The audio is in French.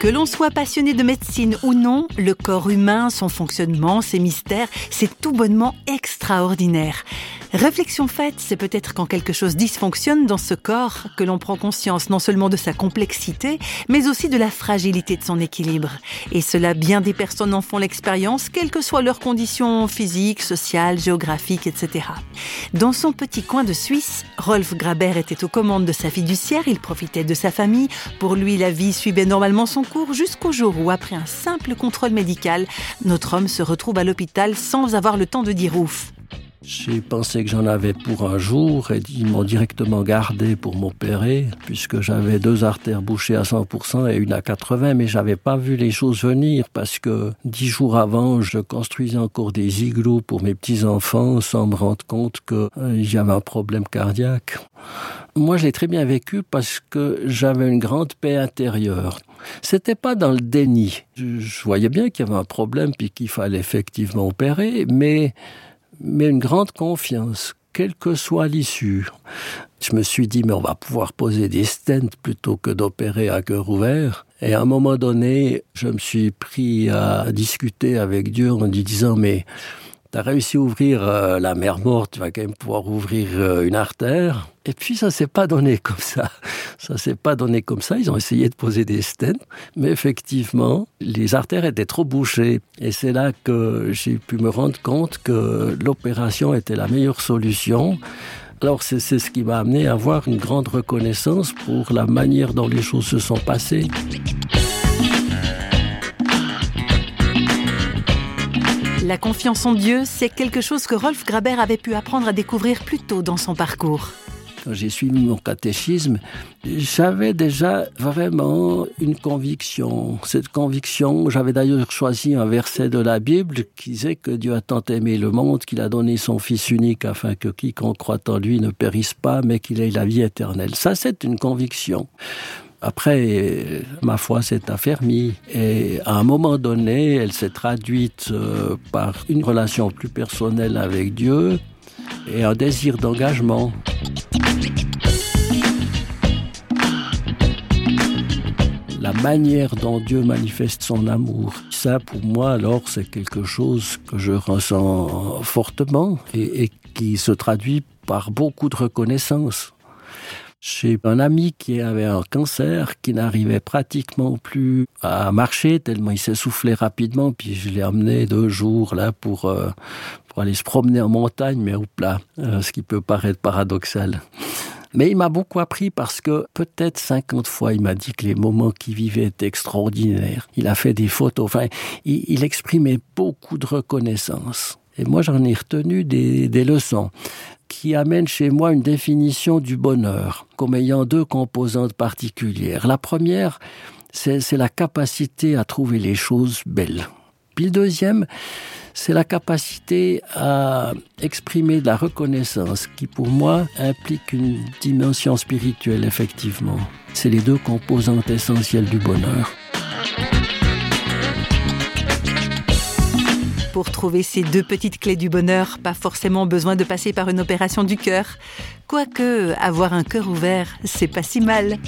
Que l'on soit passionné de médecine ou non, le corps humain, son fonctionnement, ses mystères, c'est tout bonnement extraordinaire. Réflexion faite, c'est peut-être quand quelque chose dysfonctionne dans ce corps que l'on prend conscience non seulement de sa complexité, mais aussi de la fragilité de son équilibre. Et cela, bien des personnes en font l'expérience, quelles que soient leurs conditions physiques, sociales, géographiques, etc. Dans son petit coin de Suisse, Rolf Graber était aux commandes de sa fiduciaire, il profitait de sa famille. Pour lui, la vie suivait normalement son jusqu'au jour où, après un simple contrôle médical, notre homme se retrouve à l'hôpital sans avoir le temps de dire ouf. J'ai pensé que j'en avais pour un jour et ils m'ont directement gardé pour m'opérer puisque j'avais deux artères bouchées à 100% et une à 80 mais j'avais pas vu les choses venir parce que dix jours avant je construisais encore des igloos pour mes petits-enfants sans me rendre compte qu'il euh, y avait un problème cardiaque. Moi je l'ai très bien vécu parce que j'avais une grande paix intérieure. C'était pas dans le déni. Je, voyais bien qu'il y avait un problème puis qu'il fallait effectivement opérer mais mais une grande confiance, quelle que soit l'issue. Je me suis dit mais on va pouvoir poser des stents plutôt que d'opérer à cœur ouvert. Et à un moment donné, je me suis pris à discuter avec Dieu en lui disant mais tu as réussi à ouvrir euh, la mer morte, tu vas quand même pouvoir ouvrir euh, une artère. Et puis ça s'est pas donné comme ça. Ça s'est pas donné comme ça. Ils ont essayé de poser des stents, mais effectivement, les artères étaient trop bouchées. Et c'est là que j'ai pu me rendre compte que l'opération était la meilleure solution. Alors c'est ce qui m'a amené à avoir une grande reconnaissance pour la manière dont les choses se sont passées. La confiance en Dieu, c'est quelque chose que Rolf Graber avait pu apprendre à découvrir plus tôt dans son parcours. Quand j'ai suivi mon catéchisme, j'avais déjà vraiment une conviction. Cette conviction, j'avais d'ailleurs choisi un verset de la Bible qui disait que Dieu a tant aimé le monde qu'il a donné son Fils unique afin que quiconque croit en lui ne périsse pas, mais qu'il ait la vie éternelle. Ça, c'est une conviction. Après, ma foi s'est affermie et à un moment donné, elle s'est traduite euh, par une relation plus personnelle avec Dieu et un désir d'engagement. La manière dont Dieu manifeste son amour, ça pour moi alors c'est quelque chose que je ressens fortement et, et qui se traduit par beaucoup de reconnaissance. J'ai un ami qui avait un cancer qui n'arrivait pratiquement plus à marcher tellement il s'essoufflait rapidement puis je l'ai amené deux jours là pour, euh, pour aller se promener en montagne mais au plat euh, ce qui peut paraître paradoxal. Mais il m'a beaucoup appris parce que peut-être 50 fois il m'a dit que les moments qu'il vivait étaient extraordinaires. Il a fait des photos, enfin il, il exprimait beaucoup de reconnaissance. Et moi j'en ai retenu des, des leçons qui amène chez moi une définition du bonheur comme ayant deux composantes particulières. La première, c'est la capacité à trouver les choses belles. Puis le deuxième, c'est la capacité à exprimer de la reconnaissance qui pour moi implique une dimension spirituelle effectivement. C'est les deux composantes essentielles du bonheur. Pour trouver ces deux petites clés du bonheur, pas forcément besoin de passer par une opération du cœur. Quoique avoir un cœur ouvert, c'est pas si mal.